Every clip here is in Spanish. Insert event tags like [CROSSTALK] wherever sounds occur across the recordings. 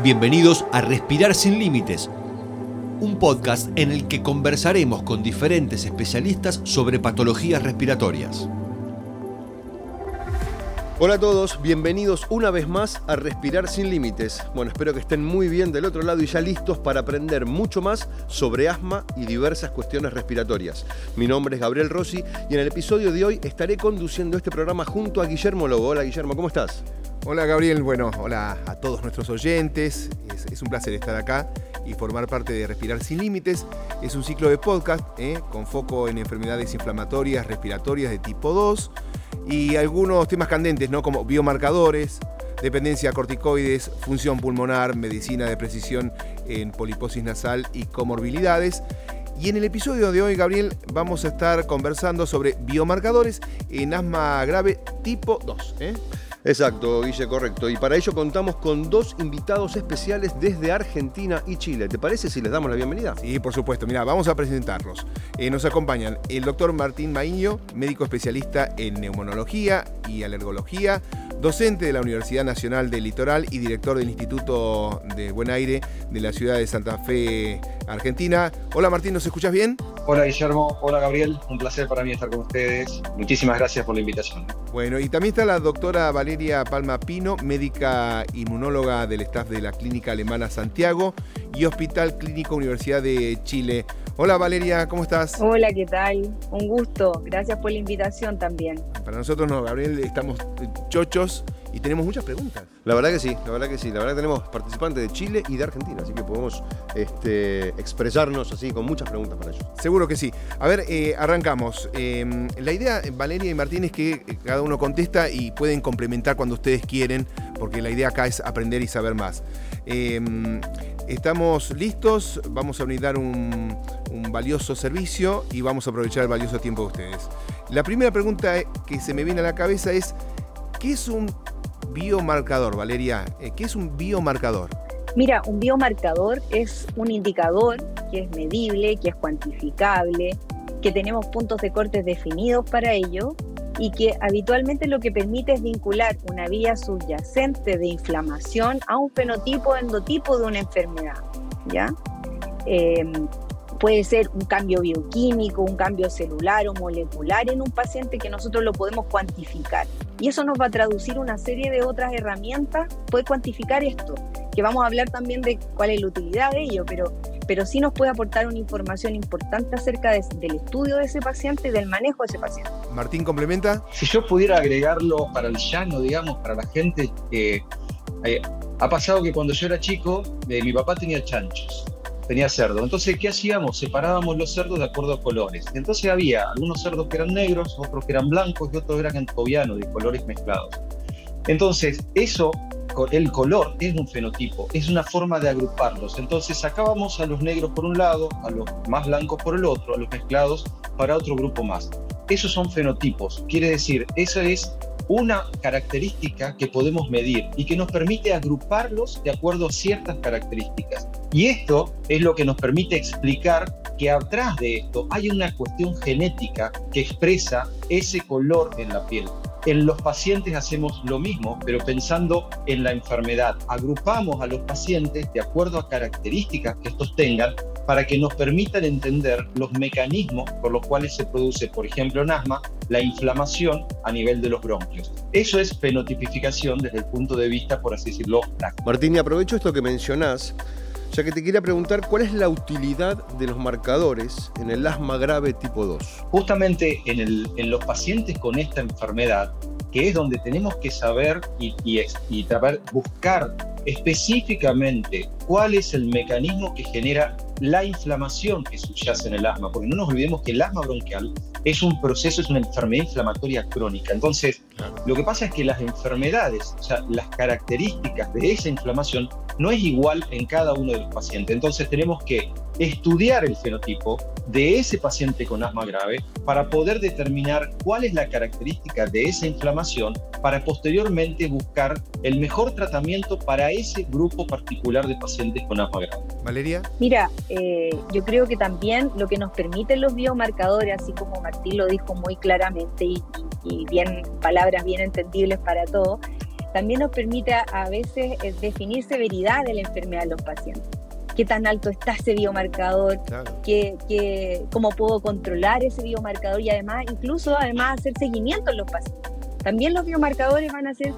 Bienvenidos a Respirar sin Límites, un podcast en el que conversaremos con diferentes especialistas sobre patologías respiratorias. Hola a todos, bienvenidos una vez más a Respirar sin Límites. Bueno, espero que estén muy bien del otro lado y ya listos para aprender mucho más sobre asma y diversas cuestiones respiratorias. Mi nombre es Gabriel Rossi y en el episodio de hoy estaré conduciendo este programa junto a Guillermo Lobo. Hola Guillermo, ¿cómo estás? Hola Gabriel, bueno, hola a todos nuestros oyentes. Es, un placer estar acá y formar parte de Respirar sin Límites. Es un ciclo de podcast ¿eh? con foco en enfermedades inflamatorias respiratorias de tipo 2 y algunos temas candentes, ¿no? Como biomarcadores, dependencia a corticoides, función pulmonar, medicina de precisión en poliposis nasal y comorbilidades. Y en el episodio de hoy, Gabriel, vamos a estar conversando sobre biomarcadores en asma grave tipo 2. ¿eh? Exacto, Guille, correcto. Y para ello contamos con dos invitados especiales desde Argentina y Chile. ¿Te parece si les damos la bienvenida? Sí, por supuesto. Mira, vamos a presentarlos. Eh, nos acompañan el doctor Martín Maíño, médico especialista en neumonología y alergología, docente de la Universidad Nacional del Litoral y director del Instituto de Buen Aire de la ciudad de Santa Fe, Argentina. Hola Martín, ¿nos escuchas bien? Hola Guillermo, hola Gabriel, un placer para mí estar con ustedes. Muchísimas gracias por la invitación. Bueno, y también está la doctora Valeria Palma Pino, médica inmunóloga del staff de la Clínica Alemana Santiago y Hospital Clínico Universidad de Chile. Hola Valeria, ¿cómo estás? Hola, ¿qué tal? Un gusto. Gracias por la invitación también. Para nosotros no, Gabriel, estamos chochos y tenemos muchas preguntas. La verdad que sí, la verdad que sí. La verdad que tenemos participantes de Chile y de Argentina, así que podemos este, expresarnos así con muchas preguntas para ellos. Seguro que sí. A ver, eh, arrancamos. Em, la idea, Valeria y Martín, es que cada uno contesta y pueden complementar cuando ustedes quieren, porque la idea acá es aprender y saber más. Estamos listos, vamos a brindar un, un valioso servicio y vamos a aprovechar el valioso tiempo de ustedes. La primera pregunta que se me viene a la cabeza es, ¿qué es un biomarcador, Valeria? Eh, ¿Qué es un biomarcador? Mira, un biomarcador es un indicador que es medible, que es cuantificable, que tenemos puntos de corte definidos para ello y que habitualmente lo que permite es vincular una vía subyacente de inflamación a un fenotipo endotipo de una enfermedad. ¿ya? Em, Puede ser un cambio bioquímico, un cambio celular o molecular en un paciente que nosotros lo podemos cuantificar. Y eso nos va a traducir una serie de otras herramientas, puede cuantificar esto, que vamos a hablar también de cuál es la utilidad de ello, pero, pero sí nos puede aportar una información importante acerca del estudio de ese paciente y del manejo de ese paciente. Martín, ¿complementa? Si yo pudiera agregarlo para el llano, digamos, para la gente, eh, eh, ha pasado que cuando yo era chico, eh, mi papá tenía chanchos tenía cerdo. Entonces, ¿qué hacíamos? Separábamos los cerdos de acuerdo a colores. Entonces había algunos cerdos que eran negros, otros que eran blancos y otros eran entovianos, de colores mezclados. Entonces, eso, el color es un fenotipo, es una forma de agruparlos. Entonces, sacábamos a los negros por un lado, a los más blancos por el otro, a los mezclados para otro grupo más. Esos son fenotipos, quiere decir, eso es una característica que podemos medir y que nos permite agruparlos de acuerdo a ciertas características. Y esto es lo que nos permite explicar que atrás de esto hay una cuestión genética que expresa ese color en la piel. En los pacientes hacemos lo mismo, pero pensando en la enfermedad. Agrupamos a los pacientes de acuerdo a características que estos tengan para que nos permitan entender los mecanismos por los cuales se produce, por ejemplo, en asma, la inflamación a nivel de los bronquios. Eso es fenotipificación desde el punto de vista, por así decirlo, práctico. Martín, y aprovecho esto que mencionás, ya que te quería preguntar cuál es la utilidad de los marcadores en el asma grave tipo 2. Justamente en, los pacientes con esta enfermedad, que es donde tenemos que saber y buscar específicamente cuál es el mecanismo que genera la inflamación que subyace en el asma, porque no nos olvidemos que el asma bronquial es un proceso, es una enfermedad inflamatoria crónica. Entonces, lo que pasa es que las enfermedades, o sea, las características de esa inflamación no es igual en cada uno de los pacientes. Entonces, tenemos que estudiar el fenotipo de ese paciente con asma grave para poder determinar cuál es la característica de esa inflamación para posteriormente buscar el mejor tratamiento para ese grupo particular de pacientes con asma grave. Valeria. Mira, eh, yo creo que también lo que nos permiten los biomarcadores, así como Martín lo dijo muy claramente y, y bien palabras bien entendibles para todos, también nos permite a, veces eh, definir severidad de la enfermedad de los pacientes. ¿Qué tan alto está ese biomarcador? ¿Qué, ¿Cómo puedo controlar ese biomarcador? Y además, incluso además hacer seguimiento en los pacientes. También los biomarcadores van a ser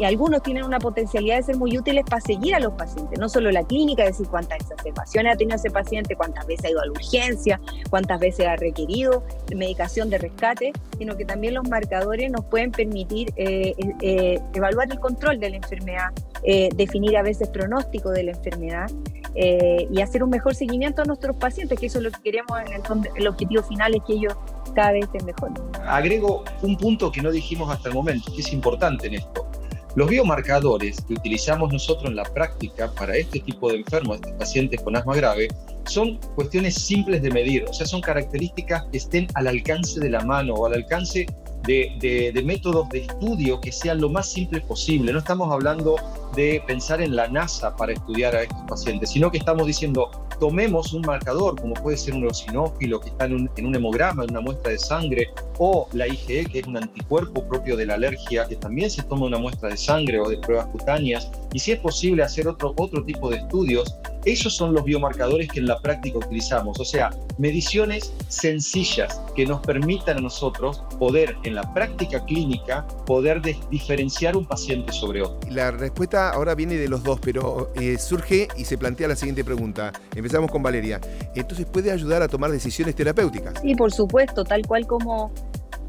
y algunos tienen una potencialidad de ser muy útiles para seguir a los pacientes, no solo la clínica, decir cuántas exacerbaciones ha tenido ese paciente, cuántas veces ha ido a la urgencia, cuántas veces ha requerido medicación de rescate, sino que también los marcadores nos pueden permitir eh, eh, evaluar el control de la enfermedad, eh, definir a veces pronóstico de la enfermedad. y hacer un mejor seguimiento a nuestros pacientes, que eso es lo que queremos en el, el objetivo final es que ellos cada vez estén mejor. Agrego un punto que no dijimos hasta el momento, que es importante en esto. Los biomarcadores que utilizamos nosotros en la práctica para este tipo de enfermos, estos pacientes con asma grave, son cuestiones simples de medir, o sea, son características que estén al alcance de la mano o al alcance de, de, métodos de estudio que sean lo más simples posible. No estamos hablando de pensar en la NASA para estudiar a estos pacientes, sino que estamos diciendo, tomemos un marcador, como puede ser un eosinófilo que está en un, en un, hemograma, en una muestra de sangre, o la IgE, que es un anticuerpo propio de la alergia, que también se toma una muestra de sangre o de pruebas cutáneas, y si es posible hacer otro, otro tipo de estudios, esos son los biomarcadores que en la práctica utilizamos, o sea, mediciones sencillas que nos permitan a nosotros poder en la práctica clínica poder diferenciar un paciente sobre otro. La respuesta ahora viene de los dos, pero eh, surge y se plantea la siguiente pregunta. Empezamos con Valeria. Entonces, ¿puede ayudar a tomar decisiones terapéuticas? Sí, por supuesto, tal cual como,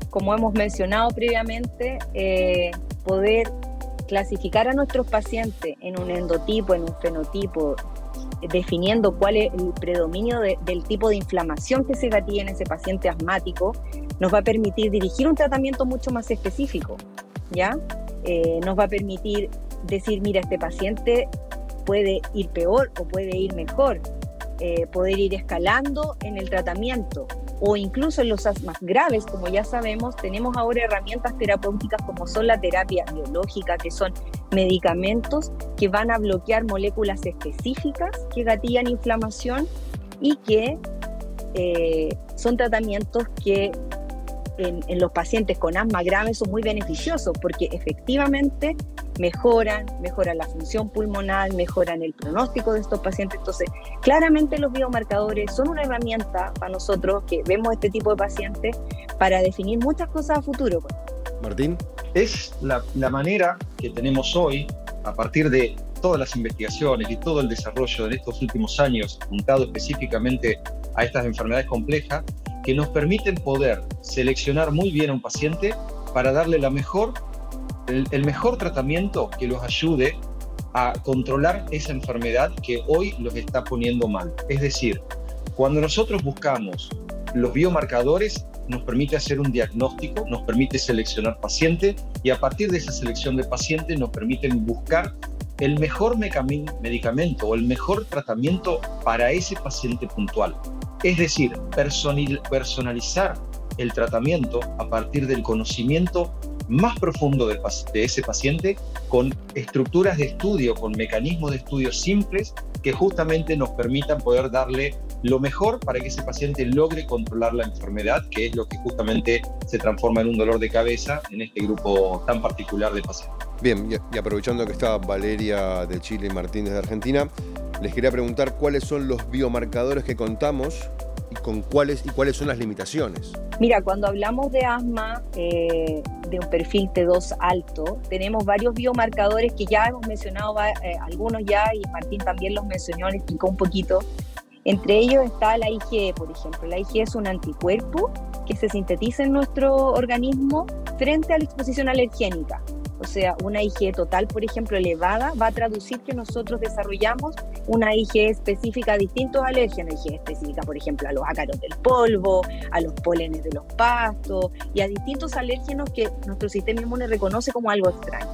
como hemos mencionado previamente, eh, poder clasificar a nuestros pacientes en un endotipo, en un fenotipo, definiendo cuál es el predominio del tipo de inflamación que se gatilla en ese paciente asmático, nos va a permitir dirigir un tratamiento mucho más específico, ¿ya? Eh, nos va a permitir decir, mira, este paciente puede ir peor o puede ir mejor, eh, poder ir escalando en el tratamiento o incluso en los asmas graves, como ya sabemos, tenemos ahora herramientas terapéuticas como son la terapia biológica, que son medicamentos que van a bloquear moléculas específicas que gatillan inflamación y que eh, son tratamientos que en, los pacientes con asma grave son muy beneficiosos porque efectivamente mejoran, mejoran la función pulmonar, mejoran el pronóstico de estos pacientes. Entonces, claramente los biomarcadores son una herramienta para nosotros que vemos este tipo de pacientes para definir muchas cosas a futuro. Martín. Es la, la manera que tenemos hoy, a partir de todas las investigaciones y todo el desarrollo en estos últimos años, apuntado específicamente a estas enfermedades complejas, que nos permiten poder seleccionar muy bien a un paciente para darle la mejor, el, mejor tratamiento que los ayude a controlar esa enfermedad que hoy los está poniendo mal. Es decir, cuando nosotros buscamos los biomarcadores, nos permite hacer un diagnóstico, nos permite seleccionar pacientes y a partir de esa selección de pacientes nos permiten buscar el mejor medicamento o el mejor tratamiento para ese paciente puntual. Es decir, personalizar el tratamiento a partir del conocimiento más profundo de, ese paciente con estructuras de estudio, con mecanismos de estudio simples que justamente nos permitan poder darle lo mejor para que ese paciente logre controlar la enfermedad, que es lo que justamente se transforma en un dolor de cabeza en este grupo tan particular de pacientes. Bien, y aprovechando que está Valeria de Chile y Martínez de Argentina, les quería preguntar cuáles son los biomarcadores que contamos y, con cuáles, y cuáles son las limitaciones. Mira, cuando hablamos de asma eh, de un perfil T2 alto, tenemos varios biomarcadores que ya hemos mencionado, eh, algunos ya, y Martín también los mencionó, le explicó un poquito. Entre ellos está la IgE, por ejemplo. La IgE es un anticuerpo que se sintetiza en nuestro organismo frente a la exposición alergénica. O sea, una IgE total, por ejemplo, elevada, va a traducir que nosotros desarrollamos una IgE específica a distintos alérgenos, IgE específica, por ejemplo, a los ácaros del polvo, a los pólenes de los pastos y a distintos alérgenos que nuestro sistema inmune reconoce como algo extraño.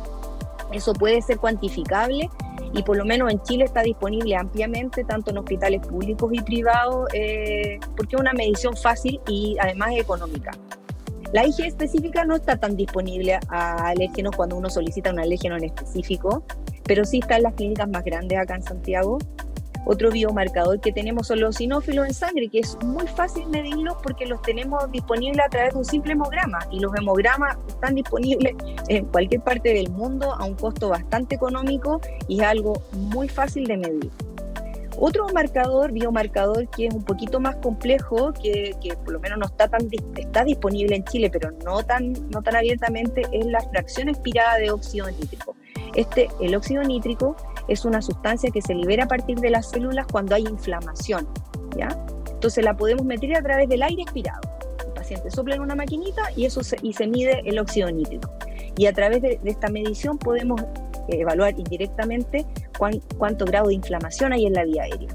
Eso puede ser cuantificable y por lo menos en Chile está disponible ampliamente, tanto en hospitales públicos y privados, eh, porque es una medición fácil y además económica. La IgE específica no está tan disponible a alérgenos cuando uno solicita un alérgeno en específico, pero sí está en las clínicas más grandes acá en Santiago. Otro biomarcador que tenemos son los sinófilos en sangre, que es muy fácil medirlos porque los tenemos disponibles a través de un simple hemograma y los hemogramas están disponibles en cualquier parte del mundo a un costo bastante económico y es algo muy fácil de medir. Otro marcador, biomarcador, que es un poquito más complejo, que, por lo menos no está tan está disponible en Chile, pero no tan, no tan abiertamente, es la fracción expirada de óxido nítrico. Este, el óxido nítrico es una sustancia que se libera a partir de las células cuando hay inflamación. ¿ya? Entonces la podemos meter a través del aire expirado. El paciente sopla en una maquinita y, eso se, y se mide el óxido nítrico. Y a través de esta medición podemos evaluar indirectamente cuánto grado de inflamación hay en la vía aérea.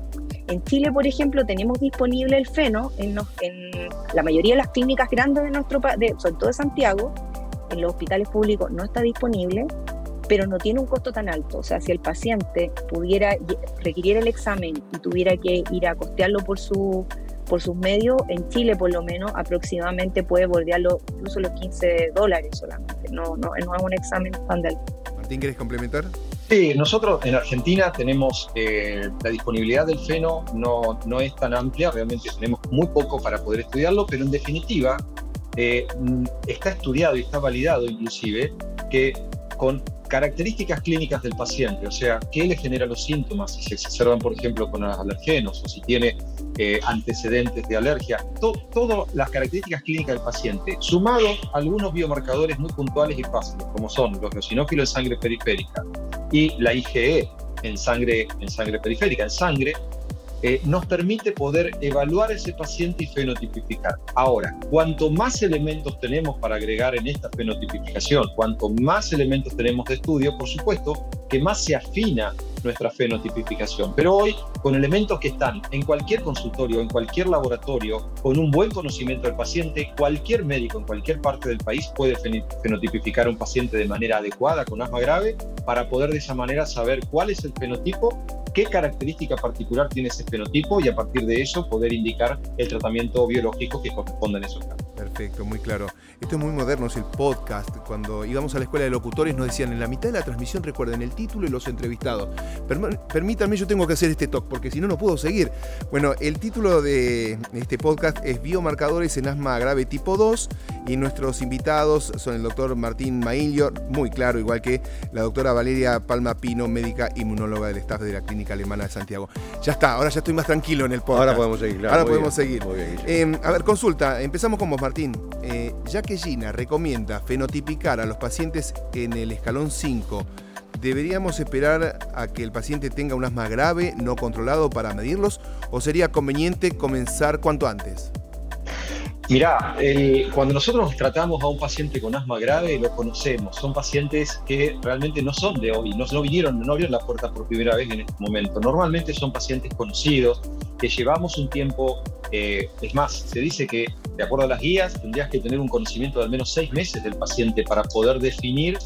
En Chile, por ejemplo, tenemos disponible el feno en, la mayoría de las clínicas grandes de nuestro país, sobre todo de Santiago, en los hospitales públicos no está disponible, pero no tiene un costo tan alto. O sea, si el paciente pudiera requiriera el examen y tuviera que ir a costearlo por su por sus medios, en Chile por lo menos aproximadamente puede bordearlo incluso los 15 dólares solamente. No, no, no es un examen estándar. Martín, ¿quieres complementar? Sí, nosotros en Argentina tenemos eh, la disponibilidad del feno, no, no es tan amplia, realmente tenemos muy poco para poder estudiarlo, pero en definitiva eh, está estudiado y está validado inclusive que con características clínicas del paciente, o sea, qué le genera los síntomas, si se exacerban, por ejemplo, con alergenos o si tiene eh, antecedentes de alergia, todas las características clínicas del paciente, sumado a algunos biomarcadores muy puntuales y fáciles, como son los eosinófilos en sangre periférica y la IgE en sangre, en sangre periférica, en sangre, eh, nos permite poder evaluar ese paciente y fenotipificar. Ahora, cuanto más elementos tenemos para agregar en esta fenotipificación, cuanto más elementos tenemos de estudio, por supuesto que más se afina nuestra fenotipificación. Pero hoy, con elementos que están en cualquier consultorio, en cualquier laboratorio, con un buen conocimiento del paciente, cualquier médico en cualquier parte del país puede fenotipificar a un paciente de manera adecuada con asma grave para poder de esa manera saber cuál es el fenotipo qué característica particular tiene ese fenotipo y a partir de eso poder indicar el tratamiento biológico que corresponde en esos casos. Perfecto, muy claro. Esto es muy moderno, es el podcast. Cuando íbamos a la escuela de locutores nos decían en la mitad de la transmisión recuerden el título y los entrevistados. permítanme, yo tengo que hacer este talk porque si no, no puedo seguir. Bueno, el título de este podcast es Biomarcadores en asma grave tipo 2 y nuestros invitados son el doctor Martín Maillo, muy claro, igual que la doctora Valeria Palma Pino, médica inmunóloga del staff de la Clínica Alemana de Santiago. Ya está, ahora ya estoy más tranquilo en el podcast. Ahora podemos seguir, Ahora podemos seguir. Em, a ver, consulta, empezamos con vos, Martín. Eh, ya que Gina recomienda fenotipicar a los pacientes en el escalón 5, ¿deberíamos esperar a que el paciente tenga un asma grave no controlado para medirlos o sería conveniente comenzar cuanto antes? Mirá, cuando nosotros tratamos a un paciente con asma grave, lo conocemos. Son pacientes que realmente no son de hoy, no, vinieron, no abrieron la puerta por primera vez en este momento. Normalmente son pacientes conocidos que llevamos un tiempo. Eh, es más, se dice que, de acuerdo a las guías, tendrías que tener un conocimiento de al menos seis meses del paciente para poder definir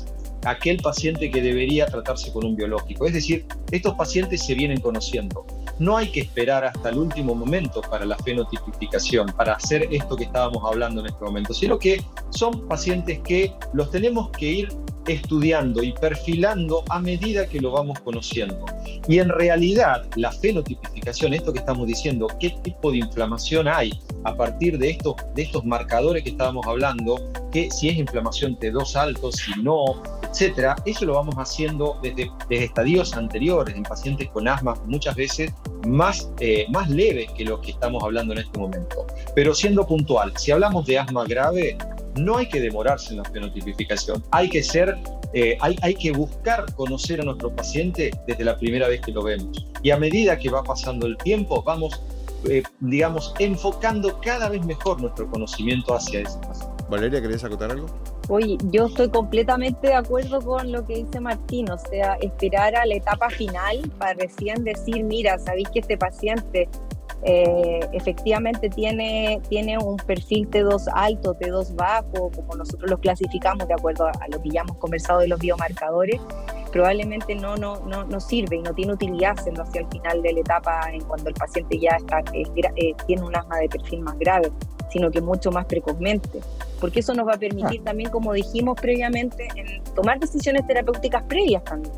aquel paciente que debería tratarse con un biológico. Es decir, estos pacientes se vienen conociendo. No hay que esperar hasta el último momento para la fenotipificación, para hacer esto que estábamos hablando en este momento, sino que son pacientes que los tenemos que ir estudiando y perfilando a medida que lo vamos conociendo. Y en realidad la fenotipificación, esto que estamos diciendo, qué tipo de inflamación hay a partir de estos, de estos marcadores que estábamos hablando, que si es inflamación T2 alto, si no, etcétera, eso lo vamos haciendo desde, desde estadios anteriores en pacientes con asma, muchas veces más, eh, más leves que lo que estamos hablando en este momento. Pero siendo puntual, si hablamos de asma grave, no hay que demorarse en la fenotipificación, hay que ser, eh, hay, hay que buscar conocer a nuestro paciente desde la primera vez que lo vemos. Y a medida que va pasando el tiempo, vamos, eh, digamos, enfocando cada vez mejor nuestro conocimiento hacia ese paciente. Valeria, ¿querés acotar algo? Oye, yo estoy completamente de acuerdo con lo que dice Martín, o sea, esperar a la etapa final para recién decir, mira, sabéis que este paciente eh, efectivamente tiene, tiene un perfil T2 alto, T2 bajo, como nosotros los clasificamos de acuerdo a, lo que ya hemos conversado de los biomarcadores, probablemente no, no, no, no sirve y no tiene utilidad hacerlo hacia el final de la etapa en cuando el paciente ya está, eh, tiene un asma de perfil más grave, sino que mucho más precozmente, porque eso nos va a permitir ah. también, como dijimos previamente, en tomar decisiones terapéuticas previas también.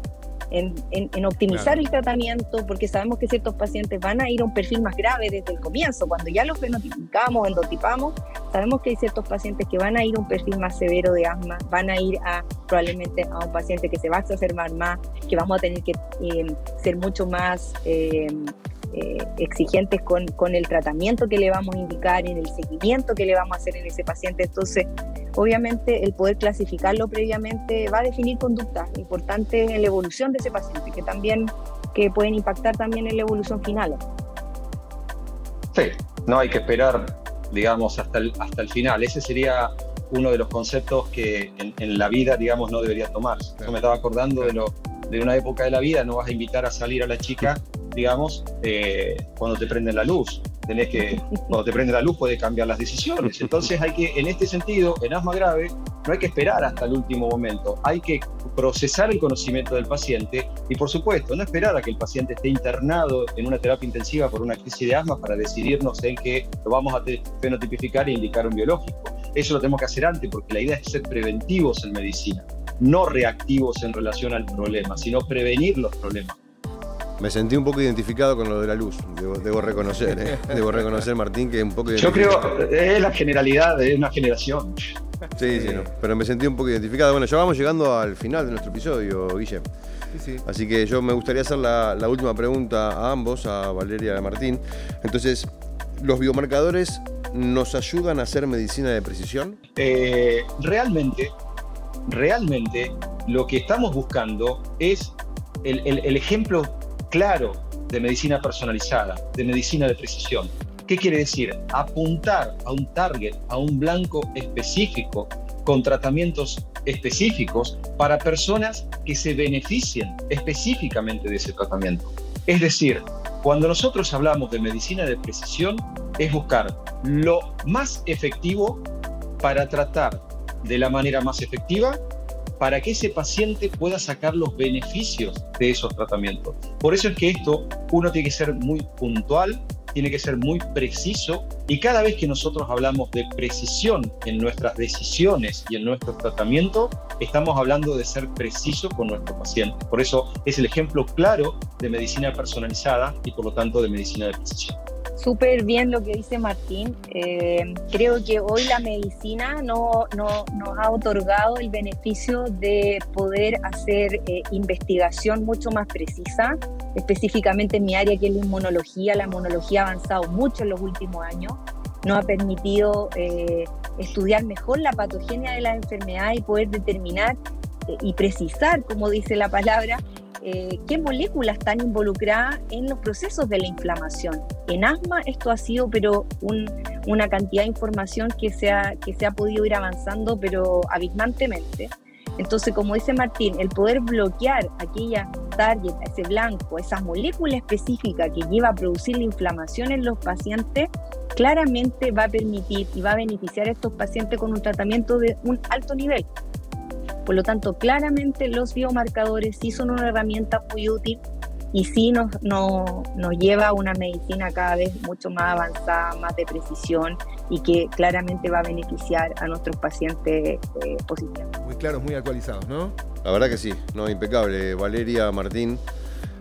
En, optimizar el tratamiento, porque sabemos que ciertos pacientes van a ir a un perfil más grave desde el comienzo. Cuando ya los fenotificamos, endotipamos, sabemos que hay ciertos pacientes que van a ir a un perfil más severo de asma, van a ir a probablemente a un paciente que se va a exacerbar más, que vamos a tener que eh, ser mucho más... Eh, eh, exigentes con, con, el tratamiento que le vamos a indicar, en el seguimiento que le vamos a hacer en ese paciente. Entonces, obviamente, el poder clasificarlo previamente va a definir conductas importantes en la evolución de ese paciente, que también que pueden impactar también en la evolución final. Sí, no hay que esperar, digamos, hasta el, hasta el final. Ese sería uno de los conceptos que en, la vida, digamos, no debería tomarse. Yo me estaba acordando de, lo, de una época de la vida, no vas a invitar a salir a la chica digamos, eh, cuando te prende la luz. Tenés que, cuando te prende la luz puede cambiar las decisiones. Entonces hay que, en este sentido, en asma grave, no hay que esperar hasta el último momento. Hay que procesar el conocimiento del paciente y, por supuesto, no esperar a que el paciente esté internado en una terapia intensiva por una crisis de asma para decidirnos en que lo vamos a fenotipificar e indicar un biológico. Eso lo tenemos que hacer antes porque la idea es ser preventivos en medicina, no reactivos en relación al problema, sino prevenir los problemas. Me sentí un poco identificado con lo de la luz, debo, reconocer, ¿eh? [LAUGHS] debo reconocer, Martín, que un poco... Yo creo, es la generalidad de una generación. Sí, sí, no, pero me sentí un poco identificado. Bueno, ya vamos llegando al final de nuestro episodio, Guille. Sí, sí. Así que yo me gustaría hacer la, última pregunta a ambos, a Valeria y a Martín. Entonces, ¿los biomarcadores nos ayudan a hacer medicina de precisión? Eh, realmente, realmente, lo que estamos buscando es el, el ejemplo claro de medicina personalizada, de medicina de precisión. ¿Qué quiere decir? Apuntar a un target, a un blanco específico, con tratamientos específicos para personas que se beneficien específicamente de ese tratamiento. Es decir, cuando nosotros hablamos de medicina de precisión, es buscar lo más efectivo para tratar de la manera más efectiva para que ese paciente pueda sacar los beneficios de esos tratamientos. Por eso es que esto uno tiene que ser muy puntual, tiene que ser muy preciso y cada vez que nosotros hablamos de precisión en nuestras decisiones y en nuestros tratamientos, estamos hablando de ser preciso con nuestro paciente. Por eso es el ejemplo claro de medicina personalizada y por lo tanto de medicina de precisión súper bien lo que dice Martín. Eh, creo que hoy la medicina no, no, nos ha otorgado el beneficio de poder hacer eh, investigación mucho más precisa, específicamente en mi área que es la inmunología. La inmunología ha avanzado mucho en los últimos años. Nos ha permitido eh, estudiar mejor la patogenia de la enfermedad y poder determinar y precisar, como dice la palabra, eh, qué moléculas están involucradas en los procesos de la inflamación. En asma esto ha sido pero una cantidad de información que se, ha, que se ha podido ir avanzando pero abismantemente. Entonces, como dice Martín, el poder bloquear aquella target, ese blanco, esa molécula específica que lleva a producir la inflamación en los pacientes, claramente va a permitir y va a beneficiar a estos pacientes con un tratamiento de un alto nivel. Por lo tanto, claramente los biomarcadores sí son una herramienta muy útil y sí nos, nos lleva a una medicina cada vez mucho más avanzada, más de precisión y que claramente va a beneficiar a nuestros pacientes eh, positivos. Muy claros, muy actualizados, ¿no? La verdad que sí, no, impecable. Valeria, Martín,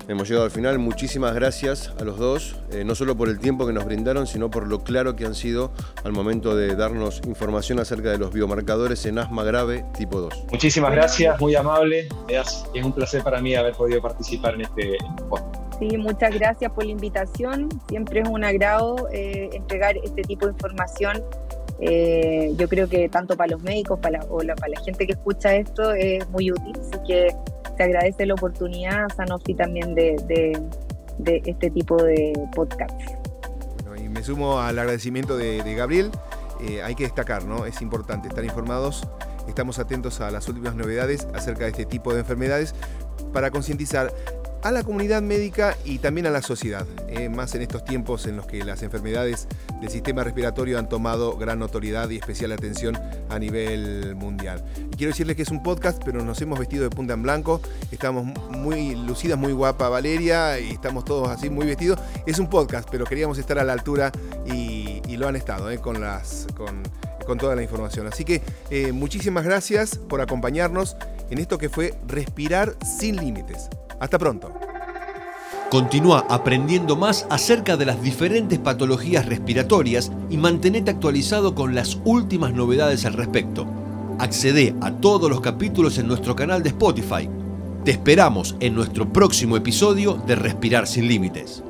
Hemos llegado al final. Muchísimas gracias a los dos, eh, no solo por el tiempo que nos brindaron, sino por lo claro que han sido al momento de darnos información acerca de los biomarcadores en asma grave tipo 2. Muchísimas gracias, muy amable. Es, un placer para mí haber podido participar en este podcast. Sí, muchas gracias por la invitación. Siempre es un agrado eh, entregar este tipo de información. Eh, yo creo que tanto para los médicos para o para la gente que escucha esto es muy útil. Así que te agradece la oportunidad, Sanofi, también de, este tipo de podcast. Y me sumo al agradecimiento de, Gabriel. Eh, hay que destacar, ¿no? Es importante estar informados. Estamos atentos a las últimas novedades acerca de este tipo de enfermedades para concientizar a la comunidad médica y también a la sociedad, eh, más en estos tiempos en los que las enfermedades del sistema respiratorio han tomado gran notoriedad y especial atención a nivel mundial. quiero decirles que es un podcast, pero nos hemos vestido de punta en blanco, estamos muy lucidas, muy guapa Valeria, y estamos todos así muy vestidos. Es un podcast, pero queríamos estar a la altura y, lo han estado eh, con, las, toda la información. Así que eh, muchísimas gracias por acompañarnos en esto que fue Respirar sin Límites. Hasta pronto. Continúa aprendiendo más acerca de las diferentes patologías respiratorias y mantenete actualizado con las últimas novedades al respecto. Accede a todos los capítulos en nuestro canal de Spotify. Te esperamos en nuestro próximo episodio de Respirar sin Límites.